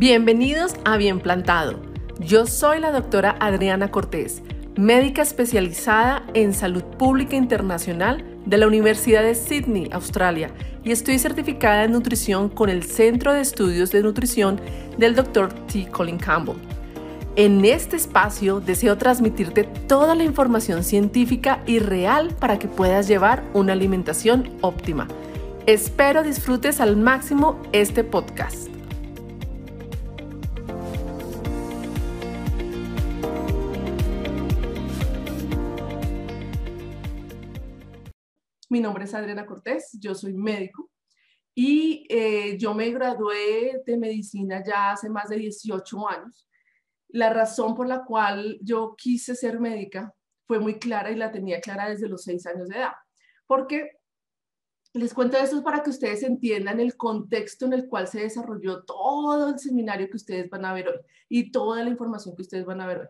Bienvenidos a Bien Plantado. Yo soy la doctora Adriana Cortés, médica especializada en salud pública internacional de la Universidad de Sydney, Australia, y estoy certificada en nutrición con el Centro de Estudios de Nutrición del Dr. T. Colin Campbell. En este espacio deseo transmitirte toda la información científica y real para que puedas llevar una alimentación óptima. Espero disfrutes al máximo este podcast. Mi nombre es Adriana Cortés, yo soy médico y eh, yo me gradué de medicina ya hace más de 18 años. La razón por la cual yo quise ser médica fue muy clara y la tenía clara desde los 6 años de edad, porque les cuento esto para que ustedes entiendan el contexto en el cual se desarrolló todo el seminario que ustedes van a ver hoy y toda la información que ustedes van a ver hoy.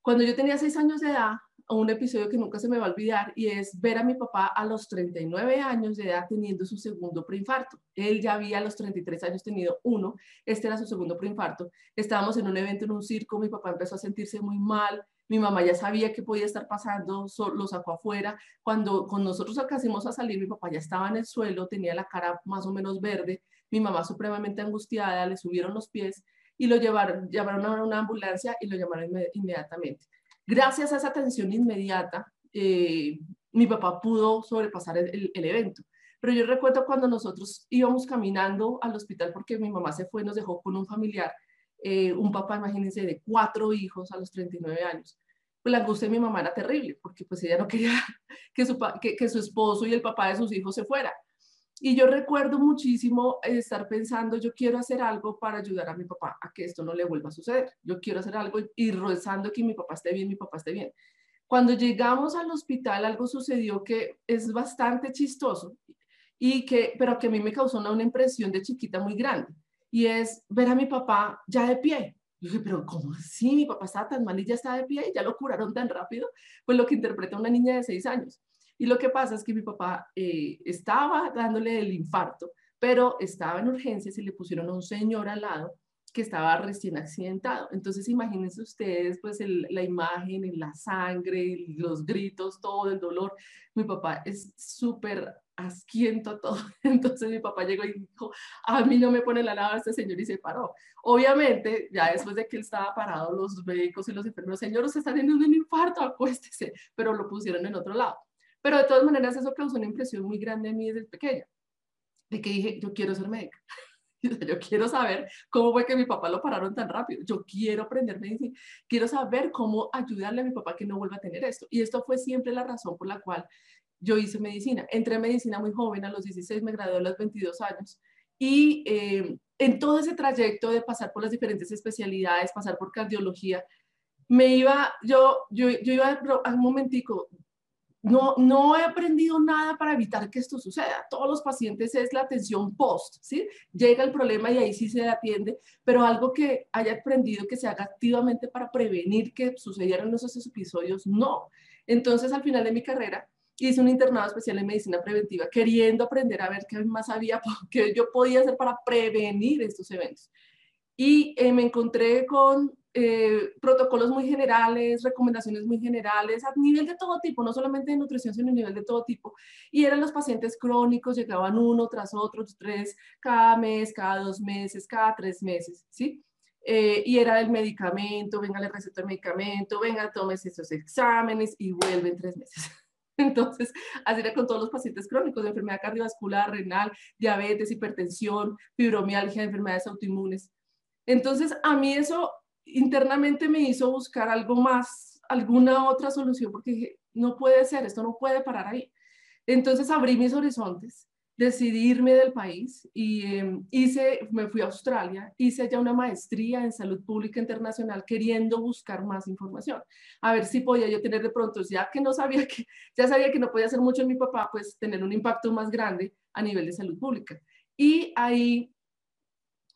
Cuando yo tenía 6 años de edad, un episodio que nunca se me va a olvidar y es ver a mi papá a los 39 años de edad teniendo su segundo preinfarto. Él ya había a los 33 años tenido uno, este era su segundo preinfarto. Estábamos en un evento en un circo, mi papá empezó a sentirse muy mal, mi mamá ya sabía que podía estar pasando, lo sacó afuera. Cuando con nosotros alcanzamos a salir, mi papá ya estaba en el suelo, tenía la cara más o menos verde, mi mamá supremamente angustiada, le subieron los pies y lo llevaron, llevaron a una ambulancia y lo llamaron inmediatamente. Gracias a esa atención inmediata, eh, mi papá pudo sobrepasar el, evento. Pero yo recuerdo cuando nosotros íbamos caminando al hospital porque mi mamá se fue nos dejó con un familiar, eh, un papá, imagínense, de cuatro hijos a los 39 años. Pues la angustia de mi mamá era terrible porque pues ella no quería que su, que su esposo y el papá de sus hijos se fuera. Y yo recuerdo muchísimo estar pensando, yo quiero hacer algo para ayudar a mi papá a que esto no le vuelva a suceder. Yo quiero hacer algo y rezando que mi papá esté bien, mi papá esté bien. Cuando llegamos al hospital, algo sucedió que es bastante chistoso, y que, pero que a mí me causó una, una impresión de chiquita muy grande. Y es ver a mi papá ya de pie. Yo dije, pero ¿cómo así? Mi papá estaba tan mal y ya está de pie y ya lo curaron tan rápido. Pues lo que interpreta una niña de seis años. Y lo que pasa es que mi papá eh, estaba dándole el infarto, pero estaba en urgencias y le pusieron a un señor al lado que estaba recién accidentado. Entonces, imagínense ustedes, pues, la imagen, la sangre, los gritos, todo el dolor. Mi papá es súper asquiento a todo. Entonces, mi papá llegó y dijo, a mí no me pone la lava este señor y se paró. Obviamente, ya después de que él estaba parado, los médicos y los enfermeros, señor, usted está teniendo un infarto, acuéstese, pero lo pusieron en otro lado. Pero de todas maneras eso causó una impresión muy grande en mí desde pequeña, de que dije, yo quiero ser médica. Yo quiero saber cómo fue que mi papá lo pararon tan rápido. Yo quiero aprender medicina. Quiero saber cómo ayudarle a mi papá que no vuelva a tener esto. Y esto fue siempre la razón por la cual yo hice medicina. Entré en medicina muy joven, a los 16 me gradué a los 22 años. Y eh, en todo ese trayecto de pasar por las diferentes especialidades, pasar por cardiología, me iba, yo, yo, yo iba a un momentico, no, no he aprendido nada para evitar que esto suceda. Todos los pacientes es la atención post, ¿sí? Llega el problema y ahí sí se atiende, pero algo que haya aprendido que se haga activamente para prevenir que sucedieran esos episodios, no. Entonces, al final de mi carrera, hice un internado especial en medicina preventiva, queriendo aprender a ver qué más había, qué yo podía hacer para prevenir estos eventos. Y eh, me encontré con eh, protocolos muy generales, recomendaciones muy generales, a nivel de todo tipo, no solamente de nutrición, sino a nivel de todo tipo. Y eran los pacientes crónicos, llegaban uno tras otro, tres, cada mes, cada dos meses, cada tres meses, ¿sí? Eh, y era el medicamento, venga, le receto el medicamento, venga, tomes estos exámenes y vuelven tres meses. Entonces, así era con todos los pacientes crónicos de enfermedad cardiovascular, renal, diabetes, hipertensión, fibromialgia, enfermedades autoinmunes. Entonces, a mí eso internamente me hizo buscar algo más, alguna otra solución, porque dije, no puede ser, esto no puede parar ahí. Entonces abrí mis horizontes, decidí irme del país y em, hice, me fui a Australia, hice ya una maestría en salud pública internacional queriendo buscar más información, a ver si podía yo tener de pronto, ya que no sabía que, ya sabía que no podía hacer mucho en mi papá, pues tener un impacto más grande a nivel de salud pública. Y ahí,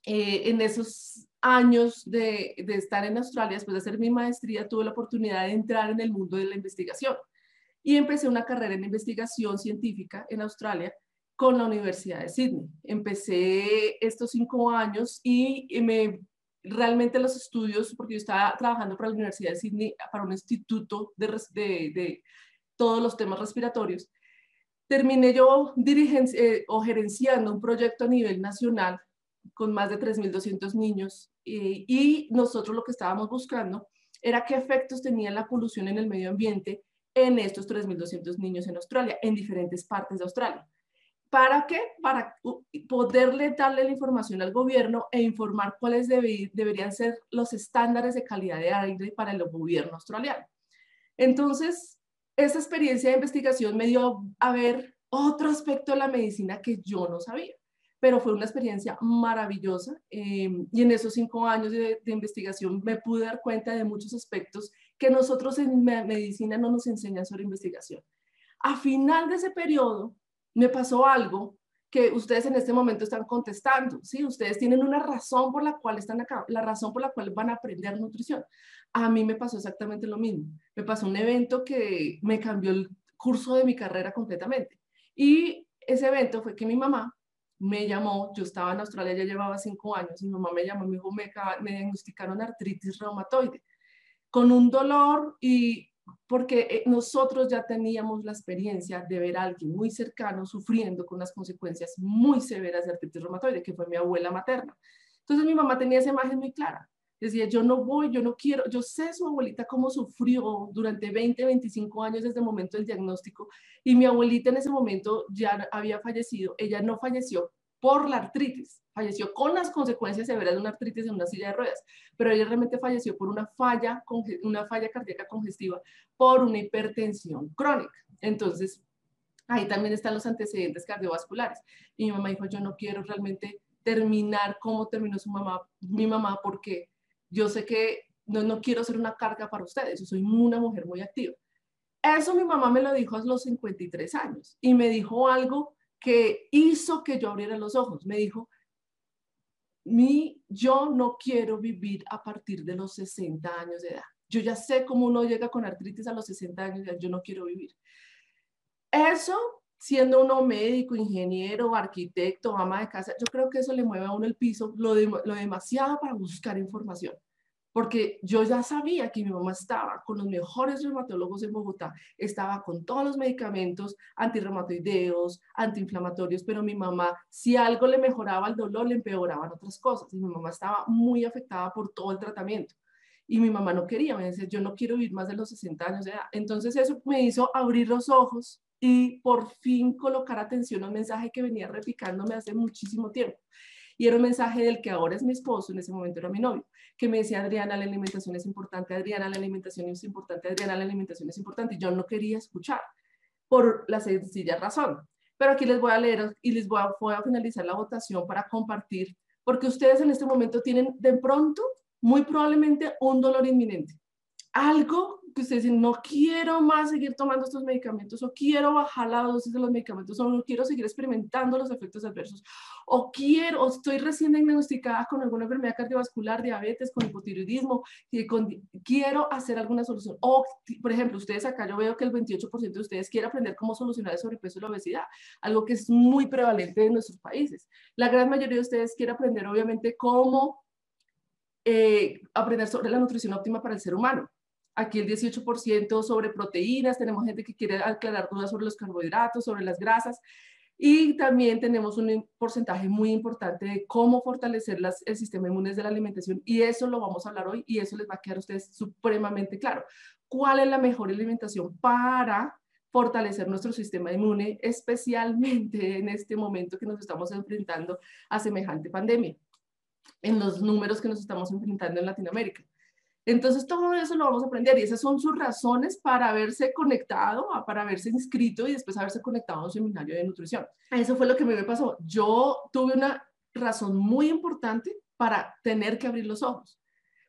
eh, en esos años de, estar en Australia, después de hacer mi maestría, tuve la oportunidad de entrar en el mundo de la investigación y empecé una carrera en investigación científica en Australia con la Universidad de Sydney. Empecé estos cinco años y me realmente los estudios, porque yo estaba trabajando para la Universidad de Sydney, para un instituto de, de, todos los temas respiratorios, terminé yo eh, o gerenciando un proyecto a nivel nacional con más de 3.200 niños eh, y nosotros lo que estábamos buscando era qué efectos tenía la polución en el medio ambiente en estos 3.200 niños en Australia, en diferentes partes de Australia. ¿Para qué? Para poderle darle la información al gobierno e informar cuáles deberían ser los estándares de calidad de aire para el gobierno australiano. Entonces, esa experiencia de investigación me dio a ver otro aspecto de la medicina que yo no sabía, pero fue una experiencia maravillosa em, y en esos cinco años de, de, investigación me pude dar cuenta de muchos aspectos que nosotros en medicina no nos enseñan sobre investigación. A final de ese periodo, me pasó algo que ustedes en este momento están contestando, ¿sí? Ustedes tienen una razón por la cual están acá, la razón por la cual van a aprender nutrición. A mí me pasó exactamente lo mismo. Me pasó un evento que me cambió el curso de mi carrera completamente. Y ese evento fue que mi mamá me llamó, yo estaba en Australia, ya llevaba cinco años, mi mamá me llamó y me dijo, me, me diagnosticaron artritis reumatoide, con un dolor y porque eh, nosotros ya teníamos la experiencia de ver a alguien muy cercano sufriendo con las consecuencias muy severas de artritis reumatoide, que fue mi abuela materna. Entonces mi mamá tenía esa imagen muy clara. Decía, yo no voy, yo no quiero, yo sé su abuelita cómo sufrió durante 20, 25 años desde el momento del diagnóstico y mi abuelita en ese momento ya había fallecido, ella no falleció por la artritis, falleció con las consecuencias severas de una artritis en una silla de ruedas, pero ella realmente falleció por una falla, una falla cardíaca congestiva, por una hipertensión crónica. Entonces, ahí también están los antecedentes cardiovasculares. Y mi mamá dijo, yo no quiero realmente terminar como terminó su mamá, mi mamá, porque yo sé que no, no quiero ser una carga para ustedes, yo soy una mujer muy activa. Eso mi mamá me lo dijo a los 53 años y me dijo algo que hizo que yo abriera los ojos. Me dijo, mi, yo no quiero vivir a partir de los 60 años de edad. Yo ya sé cómo uno llega con artritis a los 60 años de yo no quiero vivir. Eso, siendo uno médico, ingeniero, arquitecto, ama de casa, yo creo que eso le mueve a uno el piso, lo, lo demasiado para buscar información porque yo ya sabía que mi mamá estaba con los mejores reumatólogos en Bogotá, estaba con todos los medicamentos antirreumatoideos, antiinflamatorios, pero mi mamá, si algo le mejoraba el dolor, le empeoraban otras cosas. Y mi mamá estaba muy afectada por todo el tratamiento. Y mi mamá no quería, me decía, yo no quiero vivir más de los 60 años de edad. Entonces eso me hizo abrir los ojos y por fin colocar atención a un mensaje que venía repicándome hace muchísimo tiempo. Y era un mensaje del que ahora es mi esposo, en ese momento era mi novio, que me decía, Adriana, la alimentación es importante, Adriana, la alimentación es importante, Adriana, la alimentación es importante. Y yo no quería escuchar por la sencilla razón. Pero aquí les voy a leer y les voy a, voy a finalizar la votación para compartir, porque ustedes en este momento tienen de pronto, muy probablemente, un dolor inminente. Algo que ustedes dicen, no quiero más seguir tomando estos medicamentos, o quiero bajar la dosis de los medicamentos, o no quiero seguir experimentando los efectos adversos, o quiero, o estoy recién diagnosticada con alguna enfermedad cardiovascular, diabetes, con hipotiroidismo, y con, quiero hacer alguna solución. O, por ejemplo, ustedes acá yo veo que el 28% de ustedes quiere aprender cómo solucionar el sobrepeso y la obesidad, algo que es muy prevalente en nuestros países. La gran mayoría de ustedes quiere aprender, obviamente, cómo eh, aprender sobre la nutrición óptima para el ser humano aquí el 18% sobre proteínas, tenemos gente que quiere aclarar dudas sobre los carbohidratos, sobre las grasas, y también tenemos un porcentaje muy importante de cómo fortalecer las, el sistema inmune de la alimentación, y eso lo vamos a hablar hoy, y eso les va a quedar a ustedes supremamente claro. ¿Cuál es la mejor alimentación para fortalecer nuestro sistema inmune, especialmente en este momento que nos estamos enfrentando a semejante pandemia, en los números que nos estamos enfrentando en Latinoamérica? Entonces, todo eso lo vamos a aprender y esas son sus razones para haberse conectado, para haberse inscrito y después haberse conectado a un seminario de nutrición. Eso fue lo que me pasó. Yo tuve una razón muy importante para tener que abrir los ojos,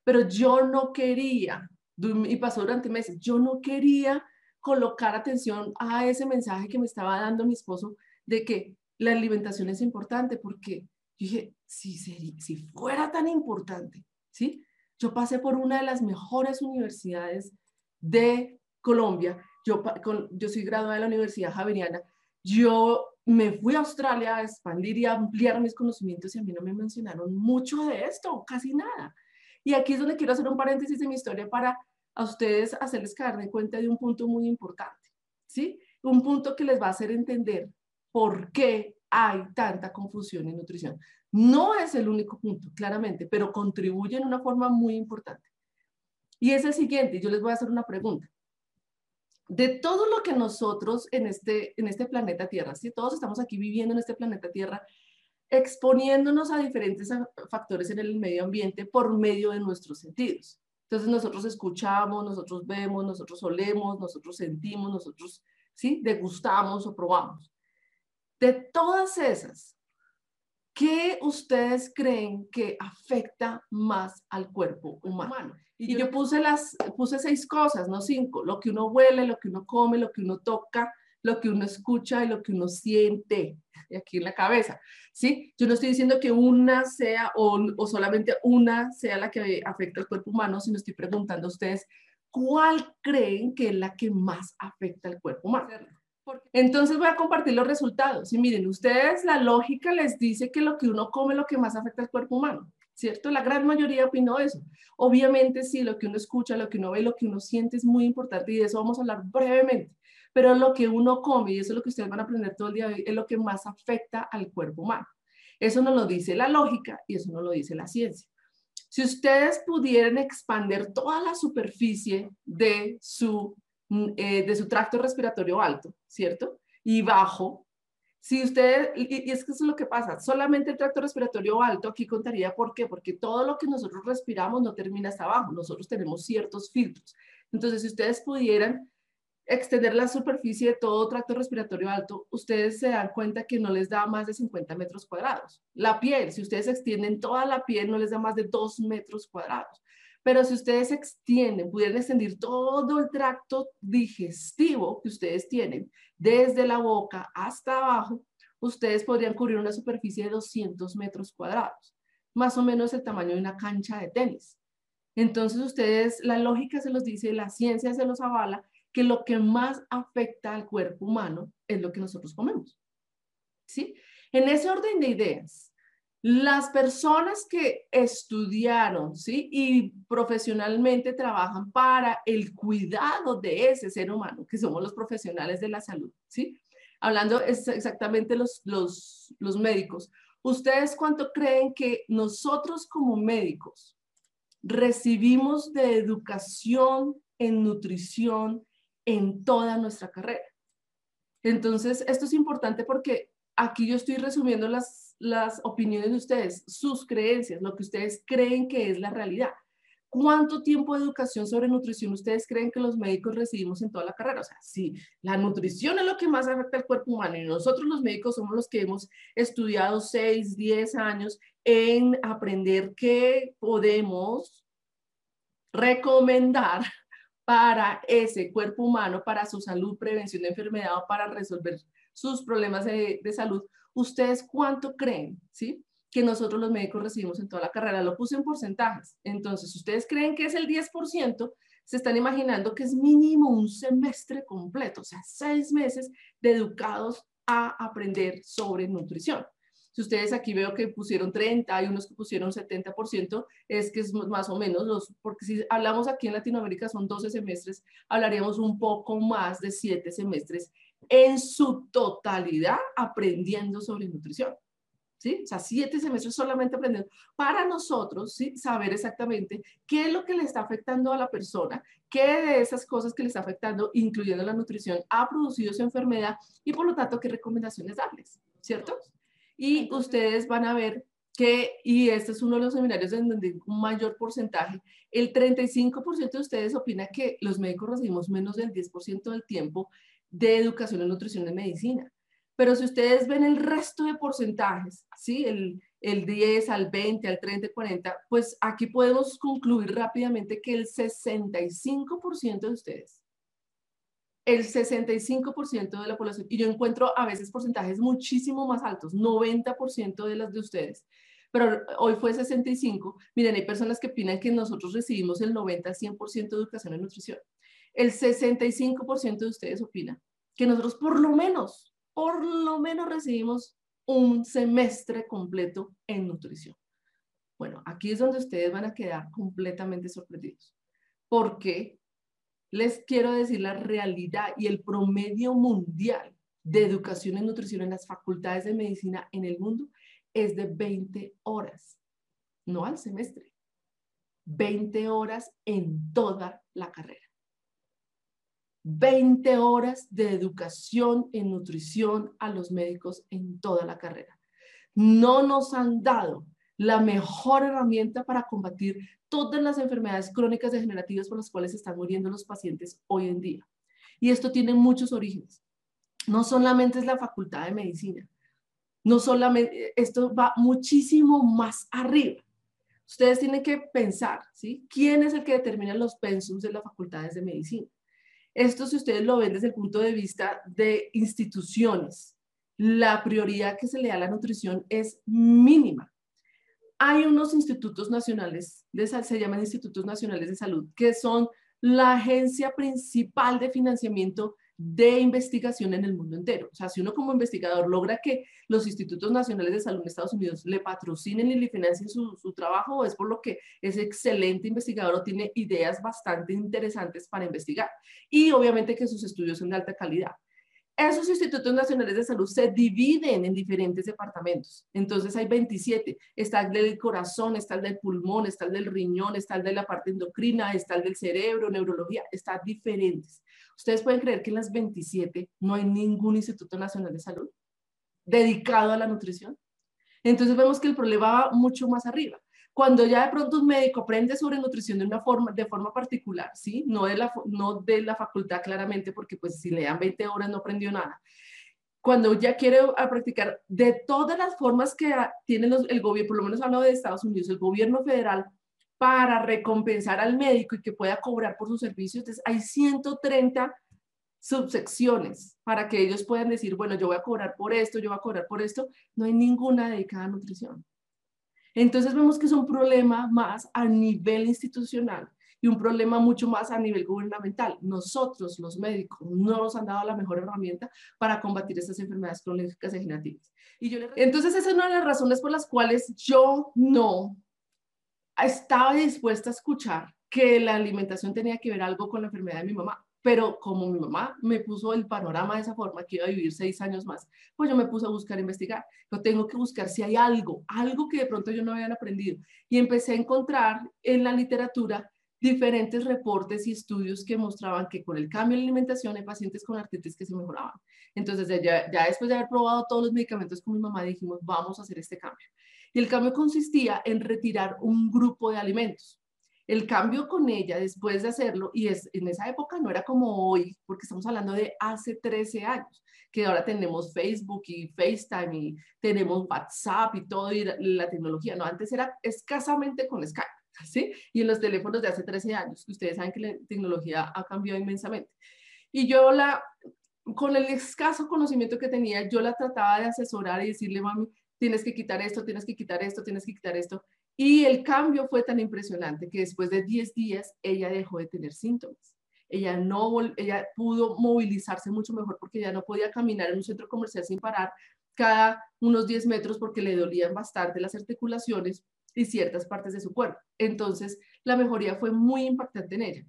pero yo no quería, y pasó durante meses, yo no quería colocar atención a ese mensaje que me estaba dando mi esposo de que la alimentación es importante, porque dije, si, si fuera tan importante, ¿sí? Yo pasé por una de las mejores universidades de Colombia. Yo, yo soy graduada de la Universidad Javeriana. Yo me fui a Australia a expandir y a ampliar mis conocimientos y a mí no me mencionaron mucho de esto, casi nada. Y aquí es donde quiero hacer un paréntesis de mi historia para a ustedes hacerles caer de cuenta de un punto muy importante, ¿sí? Un punto que les va a hacer entender por qué hay tanta confusión en nutrición. No es el único punto, claramente, pero contribuye en una forma muy importante. Y es el siguiente, yo les voy a hacer una pregunta. De todo lo que nosotros en este, en este planeta Tierra, si todos estamos aquí viviendo en este planeta Tierra, exponiéndonos a diferentes factores en el medio ambiente por medio de nuestros sentidos. Entonces nosotros escuchamos, nosotros vemos, nosotros olemos, nosotros sentimos, nosotros ¿sí? degustamos o probamos. De todas esas, ¿qué ustedes creen que afecta más al cuerpo humano? Y yo puse, las, puse seis cosas, no cinco, lo que uno huele, lo que uno come, lo que uno toca, lo que uno escucha y lo que uno siente aquí en la cabeza, ¿sí? Yo no estoy diciendo que una sea o, o solamente una sea la que afecta al cuerpo humano, sino estoy preguntando a ustedes, ¿cuál creen que es la que más afecta al cuerpo humano? Entonces voy a compartir los resultados. Y miren, ustedes la lógica les dice que lo que uno come es lo que más afecta al cuerpo humano, ¿cierto? La gran mayoría opinó eso. Obviamente sí, lo que uno escucha, lo que uno ve, lo que uno siente es muy importante y de eso vamos a hablar brevemente. Pero lo que uno come, y eso es lo que ustedes van a aprender todo el día hoy, es lo que más afecta al cuerpo humano. Eso no lo dice la lógica y eso no lo dice la ciencia. Si ustedes pudieran expander toda la superficie de su eh, de su tracto respiratorio alto, ¿cierto? Y bajo. Si usted, y, es que eso es lo que pasa, solamente el tracto respiratorio alto aquí contaría por qué, porque todo lo que nosotros respiramos no termina hasta abajo, nosotros tenemos ciertos filtros. Entonces, si ustedes pudieran extender la superficie de todo tracto respiratorio alto, ustedes se dan cuenta que no les da más de 50 metros cuadrados. La piel, si ustedes extienden toda la piel, no les da más de 2 metros cuadrados. Pero si ustedes extienden, pudieran extender todo el tracto digestivo que ustedes tienen, desde la boca hasta abajo, ustedes podrían cubrir una superficie de 200 metros cuadrados, más o menos el tamaño de una cancha de tenis. Entonces ustedes, la lógica se los dice, la ciencia se los avala, que lo que más afecta al cuerpo humano es lo que nosotros comemos. ¿Sí? En ese orden de ideas, las personas que estudiaron ¿sí? y profesionalmente trabajan para el cuidado de ese ser humano, que somos los profesionales de la salud, ¿sí? hablando exactamente los, los, los médicos, ¿ustedes cuánto creen que nosotros como médicos recibimos de educación en nutrición en toda nuestra carrera? Entonces, esto es importante porque aquí yo estoy resumiendo las las opiniones de ustedes, sus creencias, lo que ustedes creen que es la realidad. ¿Cuánto tiempo de educación sobre nutrición ustedes creen que los médicos recibimos en toda la carrera? O sea, si la nutrición es lo que más afecta al cuerpo humano y nosotros los médicos somos los que hemos estudiado 6, 10 años en aprender qué podemos recomendar para ese cuerpo humano, para su salud, prevención de enfermedad o para resolver sus problemas de, de salud, ¿ustedes cuánto creen, sí? que nosotros los médicos recibimos en toda la carrera. Lo puse en porcentajes. Entonces, ustedes creen que es el 10%, se están imaginando que es mínimo un semestre completo, o sea, seis meses dedicados a aprender sobre nutrición. Si ustedes aquí veo que pusieron 30, hay unos que pusieron 70%, es que es más o menos los, porque si hablamos aquí en Latinoamérica son 12 semestres, hablaríamos un poco más de 7 semestres en su totalidad aprendiendo sobre nutrición. ¿Sí? O sea, siete semestres solamente aprendiendo. Para nosotros, ¿sí? Saber exactamente qué es lo que le está afectando a la persona, qué de esas cosas que le está afectando, incluyendo la nutrición, ha producido su enfermedad y por lo tanto qué recomendaciones darles, ¿cierto? Y ustedes van a ver que, y este es uno de los seminarios en donde un mayor porcentaje, el 35% de ustedes opina que los médicos recibimos menos del 10% del tiempo de educación en nutrición en medicina. Pero si ustedes ven el resto de porcentajes, ¿sí? El, el 10 al 20, al 30, 40, pues aquí podemos concluir rápidamente que el 65% de ustedes, el 65% de la población, y yo encuentro a veces porcentajes muchísimo más altos, 90% de las de ustedes, pero hoy fue 65. Miren, hay personas que opinan que nosotros recibimos el 90 100% de educación en nutrición el 65% de ustedes opina que nosotros por lo menos, por lo menos recibimos un semestre completo en nutrición. Bueno, aquí es donde ustedes van a quedar completamente sorprendidos. Porque les quiero decir la realidad y el promedio mundial de educación en nutrición en las facultades de medicina en el mundo es de 20 horas, no al semestre, 20 horas en toda la carrera. 20 horas de educación en nutrición a los médicos en toda la carrera. No nos han dado la mejor herramienta para combatir todas las enfermedades crónicas degenerativas por las cuales están muriendo los pacientes hoy en día. Y esto tiene muchos orígenes. No solamente es la facultad de medicina, no solamente, esto va muchísimo más arriba. Ustedes tienen que pensar, ¿sí? ¿Quién es el que determina los pensums de las facultades de medicina? Esto, si ustedes lo ven desde el punto de vista de instituciones, la prioridad que se le da a la nutrición es mínima. Hay unos institutos nacionales, de, se llaman institutos nacionales de salud, que son la agencia principal de financiamiento de investigación en el mundo entero. O sea, si uno como investigador logra que los institutos nacionales de salud en Estados Unidos le patrocinen y le financien su, trabajo, es por lo que es excelente investigador o tiene ideas bastante interesantes para investigar. Y obviamente que sus estudios son de alta calidad. Esos institutos nacionales de salud se dividen en diferentes departamentos. Entonces hay 27. Está el del corazón, está el del pulmón, está el del riñón, está el de la parte endocrina, está el del cerebro, neurología, está diferentes. ¿Ustedes pueden creer que en las 27 no hay ningún instituto nacional de salud dedicado a la nutrición? Entonces vemos que el problema va mucho más arriba. Cuando ya de pronto un médico aprende sobre nutrición de una forma, de forma particular, ¿sí? No de, la, no de la facultad claramente, porque pues si le dan 20 horas no aprendió nada. Cuando ya quiere practicar de todas las formas que tiene el gobierno, por lo menos hablo de Estados Unidos, el gobierno federal, para recompensar al médico y que pueda cobrar por sus servicios, entonces hay 130 subsecciones para que ellos puedan decir, bueno, yo voy a cobrar por esto, yo voy a cobrar por esto. No hay ninguna dedicada a nutrición. Entonces vemos que es un problema más a nivel institucional y un problema mucho más a nivel gubernamental. Nosotros, los médicos, no nos han dado la mejor herramienta para combatir estas enfermedades crónicas degenerativas. Y yo Entonces esa es una de las razones por las cuales yo no estaba dispuesta a escuchar que la alimentación tenía que ver algo con la enfermedad de mi mamá pero como mi mamá me puso el panorama de esa forma, que iba a vivir seis años más, pues yo me puse a buscar, a investigar. Yo tengo que buscar si hay algo, algo que de pronto yo no había aprendido. Y empecé a encontrar en la literatura diferentes reportes y estudios que mostraban que con el cambio de alimentación hay pacientes con artritis que se mejoraban. Entonces, ya, ya después de haber probado todos los medicamentos con mi mamá, dijimos, vamos a hacer este cambio. Y el cambio consistía en retirar un grupo de alimentos. El cambio con ella después de hacerlo, y es, en esa época no era como hoy, porque estamos hablando de hace 13 años, que ahora tenemos Facebook y FaceTime y tenemos WhatsApp y todo, y la, tecnología, no, antes era escasamente con Skype, ¿sí? Y en los teléfonos de hace 13 años, ustedes saben que la tecnología ha cambiado inmensamente. Y yo la, con el escaso conocimiento que tenía, yo la trataba de asesorar y decirle, mami, tienes que quitar esto, tienes que quitar esto, tienes que quitar esto. Y el cambio fue tan impresionante que después de 10 días ella dejó de tener síntomas. Ella, no, ella pudo movilizarse mucho mejor porque ya no podía caminar en un centro comercial sin parar cada unos 10 metros porque le dolían bastante las articulaciones y ciertas partes de su cuerpo. Entonces, la mejoría fue muy impactante en ella.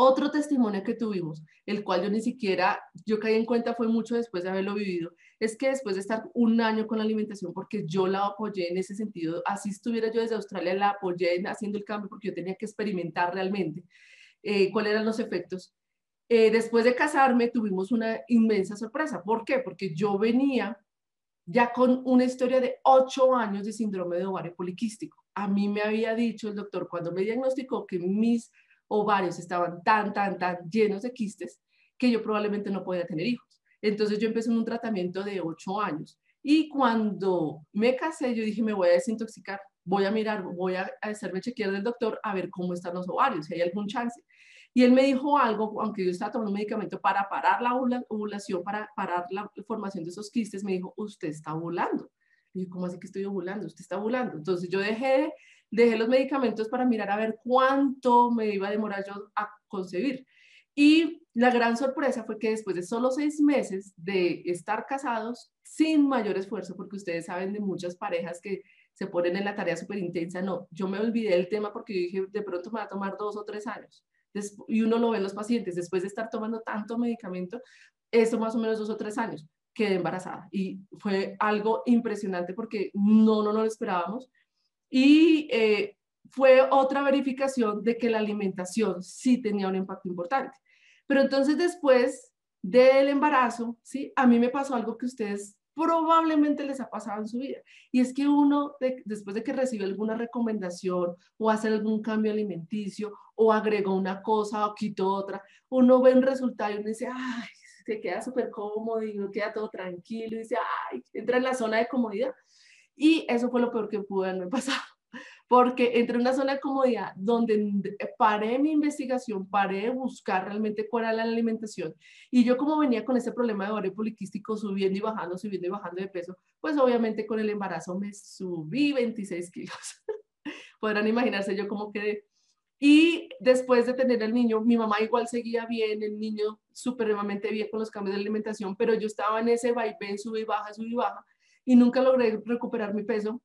Otro testimonio que tuvimos, el cual yo ni siquiera, yo caí en cuenta fue mucho después de haberlo vivido, es que después de estar un año con la alimentación, porque yo la apoyé en ese sentido, así estuviera yo desde Australia, la apoyé haciendo el cambio porque yo tenía que experimentar realmente eh, cuáles eran los efectos. Eh, después de casarme tuvimos una inmensa sorpresa. ¿Por qué? Porque yo venía ya con una historia de ocho años de síndrome de ovario poliquístico. A mí me había dicho el doctor cuando me diagnosticó que mis ovarios estaban tan, tan, tan llenos de quistes que yo probablemente no podía tener hijos. Entonces yo empecé en un tratamiento de ocho años y cuando me casé yo dije me voy a desintoxicar, voy a mirar, voy a hacerme chequear del doctor a ver cómo están los ovarios, si hay algún chance. Y él me dijo algo, aunque yo estaba tomando un medicamento para parar la ovulación, para parar la formación de esos quistes, me dijo, usted está ovulando. Y yo, ¿cómo así que estoy ovulando? Usted está ovulando. Entonces yo dejé dejé los medicamentos para mirar a ver cuánto me iba a demorar yo a concebir. Y la gran sorpresa fue que después de solo seis meses de estar casados, sin mayor esfuerzo, porque ustedes saben de muchas parejas que se ponen en la tarea súper intensa, no, yo me olvidé del tema porque dije, de pronto me va a tomar dos o tres años. y uno lo ve en los pacientes, después de estar tomando tanto medicamento, eso más o menos dos o tres años, quedé embarazada. Y fue algo impresionante porque no, no, no lo esperábamos. Y eh, fue otra verificación de que la alimentación sí tenía un impacto importante. Pero entonces después del embarazo, ¿sí? A mí me pasó algo que ustedes probablemente les ha pasado en su vida. Y es que uno, después de que recibe alguna recomendación o hace algún cambio alimenticio o agregó una cosa o quitó otra, uno ve un resultado y uno dice, ay, se queda súper cómodo y uno queda todo tranquilo y dice, ay, entra en la zona de comodidad. Y eso fue lo peor que pudo haberme pasado porque entré en una zona de comodidad donde paré mi investigación, paré de buscar realmente cuál era la alimentación. Y yo como venía con ese problema de ovario poliquístico subiendo y bajando, subiendo y bajando de peso, pues obviamente con el embarazo me subí 26 kilos. Podrán imaginarse yo cómo quedé. Y después de tener al niño, mi mamá igual seguía bien, el niño supremamente bien con los cambios de alimentación, pero yo estaba en ese vaivén, sube y baja, sube y baja, y nunca logré recuperar mi peso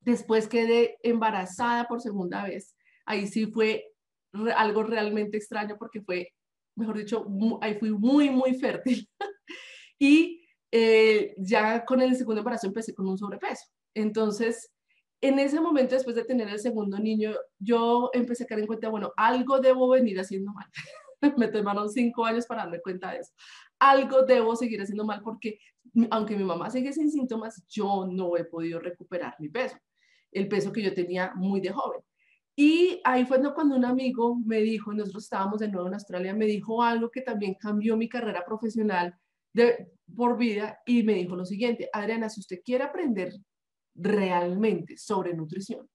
Después quedé embarazada por segunda vez. Ahí sí fue algo realmente extraño porque fue, mejor dicho, ahí fui muy, muy fértil. y eh, ya con el segundo embarazo empecé con un sobrepeso. Entonces, en ese momento, después de tener el segundo niño, yo empecé a caer en cuenta, bueno, algo debo venir haciendo mal. Me tomaron cinco años para darme cuenta de eso. Algo debo seguir haciendo mal porque, aunque mi mamá sigue sin síntomas, yo no he podido recuperar mi peso el peso que yo tenía muy de joven. Y ahí fue cuando un amigo me dijo, nosotros estábamos de nuevo en Australia, me dijo algo que también cambió mi carrera profesional de, por vida y me dijo lo siguiente, Adriana, si usted quiere aprender realmente sobre nutrición,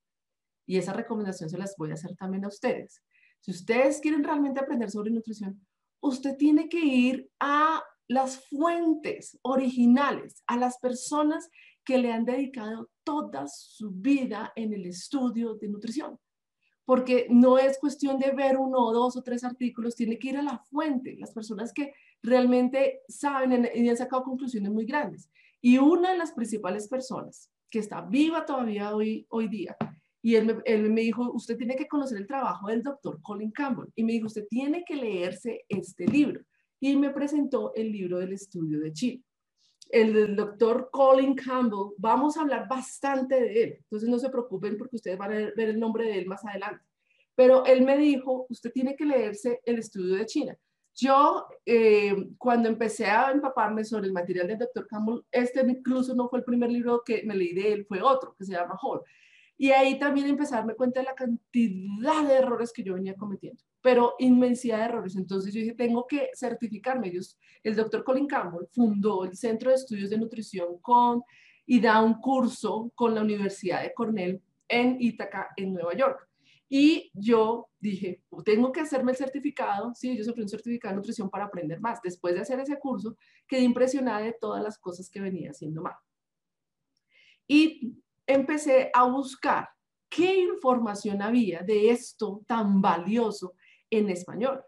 y esa recomendación se las voy a hacer también a ustedes, si ustedes quieren realmente aprender sobre nutrición, usted tiene que ir a las fuentes originales, a las personas que le han dedicado toda su vida en el estudio de nutrición. Porque no es cuestión de ver uno o dos o tres artículos, tiene que ir a la fuente, las personas que realmente saben y han sacado conclusiones muy grandes. Y una de las principales personas que está viva todavía hoy, hoy día, y él me, él me dijo, usted tiene que conocer el trabajo del doctor Colin Campbell. Y me dijo, usted tiene que leerse este libro. Y me presentó el libro del estudio de Chile el doctor Colin Campbell, vamos a hablar bastante de él, entonces no se preocupen porque ustedes van a ver el nombre de él más adelante. Pero él me dijo, usted tiene que leerse el estudio de China. Yo, eh, cuando empecé a empaparme sobre el material del doctor Campbell, este incluso no fue el primer libro que me leí de él, fue otro que se llama Hall. Y ahí también empecé a darme cuenta de la cantidad de errores que yo venía cometiendo, pero inmensidad de errores. Entonces yo dije, tengo que certificarme. Ellos, el doctor Colin Campbell fundó el Centro de Estudios de Nutrición con, y da un curso con la Universidad de Cornell en Ítaca, en Nueva York. Y yo dije, tengo que hacerme el certificado, sí, yo sufrí un certificado de nutrición para aprender más. Después de hacer ese curso, quedé impresionada de todas las cosas que venía haciendo mal. Y empecé a buscar qué información había de esto tan valioso en español.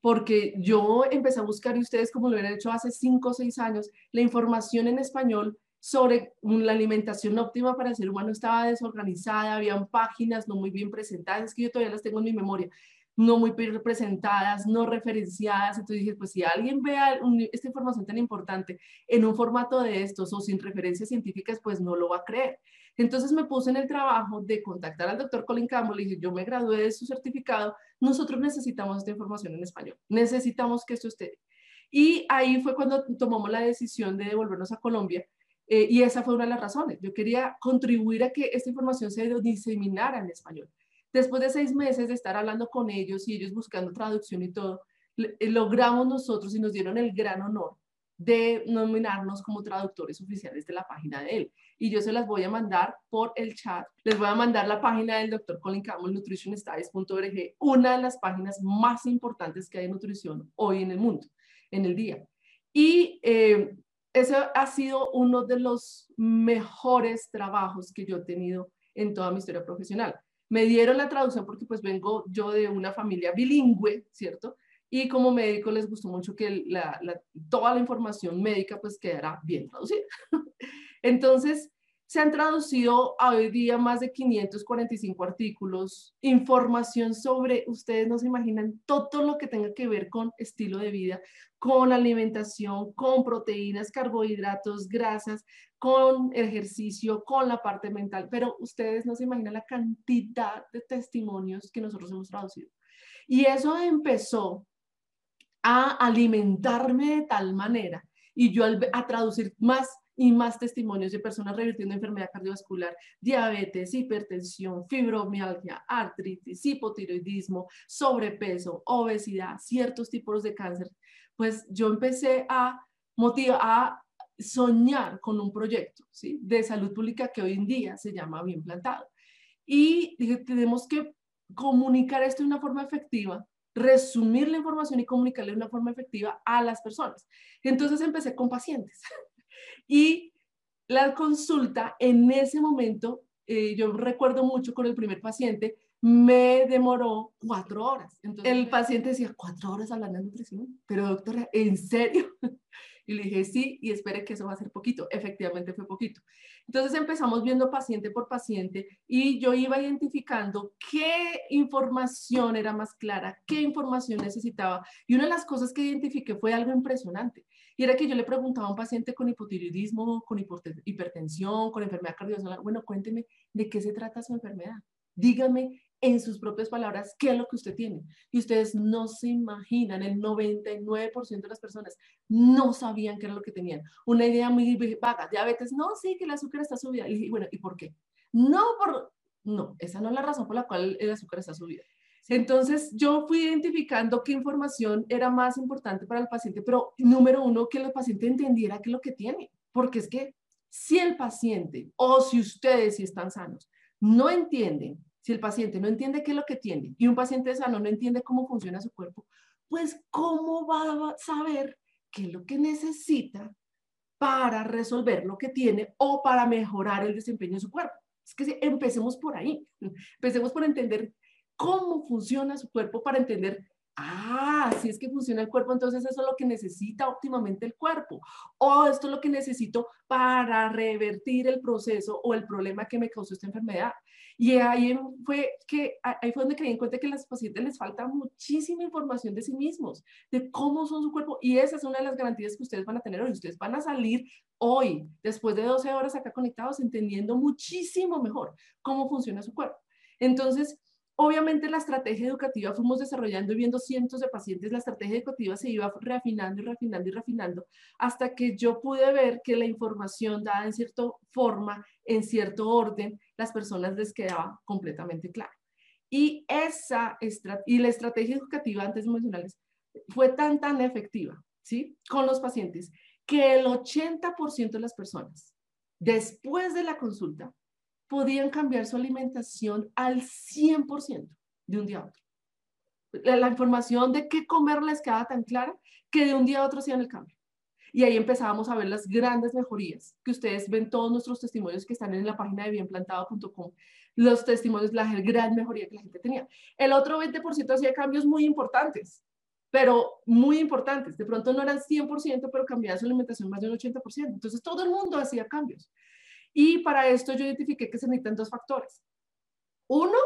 Porque yo empecé a buscar, y ustedes como lo hubieran hecho hace cinco o seis años, la información en español sobre la alimentación óptima para el ser humano estaba desorganizada, habían páginas no muy bien presentadas, es que yo todavía las tengo en mi memoria, no muy bien representadas, no referenciadas. Entonces dije, pues si alguien vea esta información tan importante en un formato de estos o sin referencias científicas, pues no lo va a creer. Entonces me puse en el trabajo de contactar al doctor Colin Campbell y dije, yo me gradué de su certificado, nosotros necesitamos esta información en español, necesitamos que esto esté. Y ahí fue cuando tomamos la decisión de devolvernos a Colombia eh, y esa fue una de las razones. Yo quería contribuir a que esta información se diseminara en español. Después de seis meses de estar hablando con ellos y ellos buscando traducción y todo, eh, logramos nosotros y nos dieron el gran honor de nominarnos como traductores oficiales de la página de él. Y yo se las voy a mandar por el chat. Les voy a mandar la página del doctor Colin Campbell, nutritionstudies.org, una de las páginas más importantes que hay en nutrición hoy en el mundo, en el día. Y eh, ese ha sido uno de los mejores trabajos que yo he tenido en toda mi historia profesional. Me dieron la traducción porque pues vengo yo de una familia bilingüe, ¿cierto? Y como médico les gustó mucho que toda la información médica pues quedara bien traducida. Entonces, se han traducido a hoy día más de 545 artículos, información sobre, ustedes no se imaginan, todo lo que tenga que ver con estilo de vida, con alimentación, con proteínas, carbohidratos, grasas, con ejercicio, con la parte mental, pero ustedes no se imaginan la cantidad de testimonios que nosotros hemos traducido. Y eso empezó a alimentarme de tal manera y yo a traducir más y más testimonios de personas revirtiendo enfermedad cardiovascular, diabetes, hipertensión, fibromialgia, artritis, hipotiroidismo, sobrepeso, obesidad, ciertos tipos de cáncer, pues yo empecé a soñar con un proyecto de salud pública que hoy en día se llama Bien Plantado. Y dije, tenemos que comunicar esto de una forma efectiva, resumir la información y comunicarle de una forma efectiva a las personas. Entonces empecé con pacientes. Y la consulta en ese momento, eh, yo recuerdo mucho con el primer paciente, me demoró cuatro horas. Entonces, el paciente decía, cuatro horas hablando de nutrición, pero doctora, ¿en serio? Y le dije, sí, y espere que eso va a ser poquito. Efectivamente fue poquito. Entonces empezamos viendo paciente por paciente y yo iba identificando qué información era más clara, qué información necesitaba. Y una de las cosas que identifiqué fue algo impresionante. Y era que yo le preguntaba a un paciente con hipotiroidismo, con hipertensión, con enfermedad cardiovascular, bueno, cuénteme de qué se trata su enfermedad. Dígame en sus propias palabras qué es lo que usted tiene. Y ustedes no se imaginan, el 99% de las personas no sabían qué era lo que tenían. Una idea muy vaga, diabetes, no, sí, que el azúcar está subida. Y bueno, ¿y por qué? No, por, no, esa no es la razón por la cual el azúcar está subida. Entonces, yo fui identificando qué información era más importante para el paciente, pero número uno, que el paciente entendiera qué es lo que tiene, porque es que si el paciente o si ustedes, si están sanos, no entienden, si el paciente no entiende qué es lo que tiene y un paciente sano no entiende cómo funciona su cuerpo, pues ¿cómo va a saber qué es lo que necesita para resolver lo que tiene o para mejorar el desempeño de su cuerpo? Es que empecemos por ahí, empecemos por entender cómo funciona su cuerpo para entender, ah, si es que funciona el cuerpo, entonces eso es lo que necesita óptimamente el cuerpo. O esto es lo que necesito para revertir el proceso o el problema que me causó esta enfermedad. Y ahí fue, que, ahí fue donde creí en cuenta que a los pacientes les falta muchísima información de sí mismos, de cómo son su cuerpo. Y esa es una de las garantías que ustedes van a tener hoy. Ustedes van a salir hoy, después de 12 horas acá conectados, entendiendo muchísimo mejor cómo funciona su cuerpo. Entonces, Obviamente la estrategia educativa fuimos desarrollando y viendo cientos de pacientes, la estrategia educativa se iba refinando y refinando y refinando hasta que yo pude ver que la información dada en cierta forma, en cierto orden, las personas les quedaba completamente clara. Y, esa y la estrategia educativa antes mencionales fue tan, tan efectiva, ¿sí? Con los pacientes, que el 80% de las personas, después de la consulta, podían cambiar su alimentación al 100% de un día a otro. La, información de qué comer les quedaba tan clara que de un día a otro hacían el cambio. Y ahí empezábamos a ver las grandes mejorías, que ustedes ven todos nuestros testimonios que están en la página de bienplantado.com, los testimonios, la gran mejoría que la gente tenía. El otro 20% hacía cambios muy importantes, pero muy importantes. De pronto no eran 100%, pero cambiaba su alimentación más de un 80%. Entonces todo el mundo hacía cambios. Y para esto yo identifiqué que se necesitan dos factores. Uno,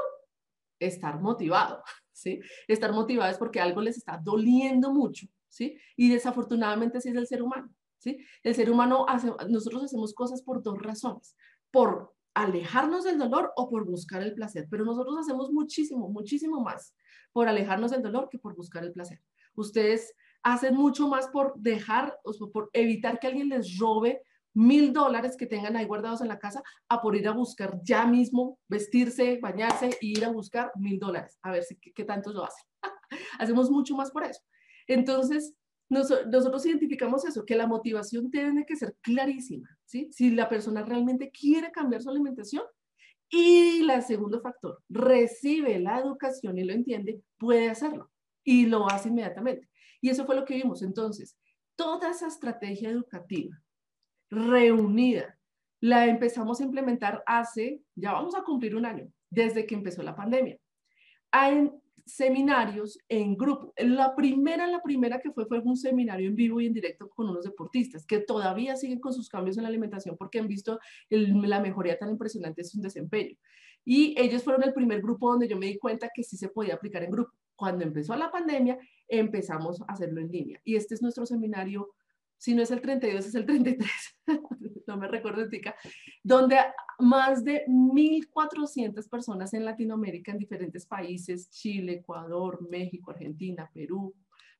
estar motivado, ¿sí? Estar motivado es porque algo les está doliendo mucho, ¿sí? Y desafortunadamente sí es el ser humano, ¿sí? El ser humano, hace, nosotros hacemos cosas por dos razones, por alejarnos del dolor o por buscar el placer, pero nosotros hacemos muchísimo, muchísimo más por alejarnos del dolor que por buscar el placer. Ustedes hacen mucho más por dejar, por evitar que alguien les robe mil dólares que tengan ahí guardados en la casa a por ir a buscar ya mismo, vestirse, bañarse e ir a buscar mil dólares, a ver si, qué, tanto lo hacen. Hacemos mucho más por eso. Entonces, nosotros identificamos eso, que la motivación tiene que ser clarísima, ¿sí? Si la persona realmente quiere cambiar su alimentación. Y el segundo factor, recibe la educación y lo entiende, puede hacerlo y lo hace inmediatamente. Y eso fue lo que vimos. Entonces, toda esa estrategia educativa reunida. La empezamos a implementar hace, ya vamos a cumplir un año, desde que empezó la pandemia. seminarios en grupo. La primera, la primera que fue fue un seminario en vivo y en directo con unos deportistas que todavía siguen con sus cambios en la alimentación porque han visto la mejoría tan impresionante de su desempeño. Y ellos fueron el primer grupo donde yo me di cuenta que sí se podía aplicar en grupo. Cuando empezó la pandemia, empezamos a hacerlo en línea. Y este es nuestro seminario si no es el 32, es el 33, no me recuerdo, tica, donde más de 1.400 personas en Latinoamérica, en diferentes países, Chile, Ecuador, México, Argentina, Perú,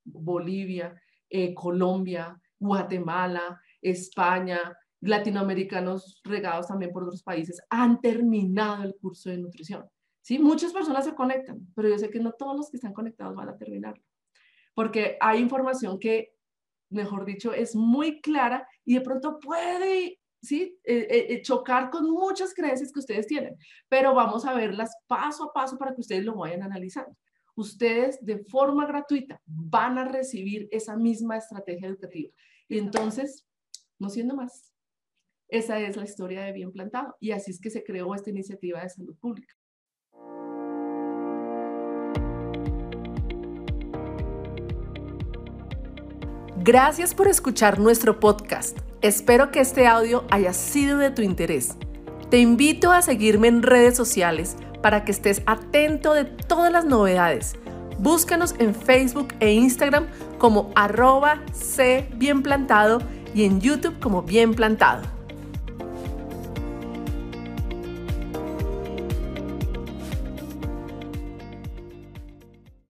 Bolivia, eh, Colombia, Guatemala, España, latinoamericanos regados también por otros países, han terminado el curso de nutrición. ¿sí? Muchas personas se conectan, pero yo sé que no todos los que están conectados van a terminarlo, porque hay información que mejor dicho, es muy clara y de pronto puede ¿sí? Eh, eh, eh, chocar con muchas creencias que ustedes tienen, pero vamos a verlas paso a paso para que ustedes lo vayan analizando. Ustedes de forma gratuita van a recibir esa misma estrategia educativa. Y entonces, no siendo más, esa es la historia de Bien Plantado y así es que se creó esta iniciativa de salud pública. Gracias por escuchar nuestro podcast. Espero que este audio haya sido de tu interés. Te invito a seguirme en redes sociales para que estés atento de todas las novedades. Búscanos en Facebook e Instagram como arroba C bien plantado y en YouTube como bien plantado.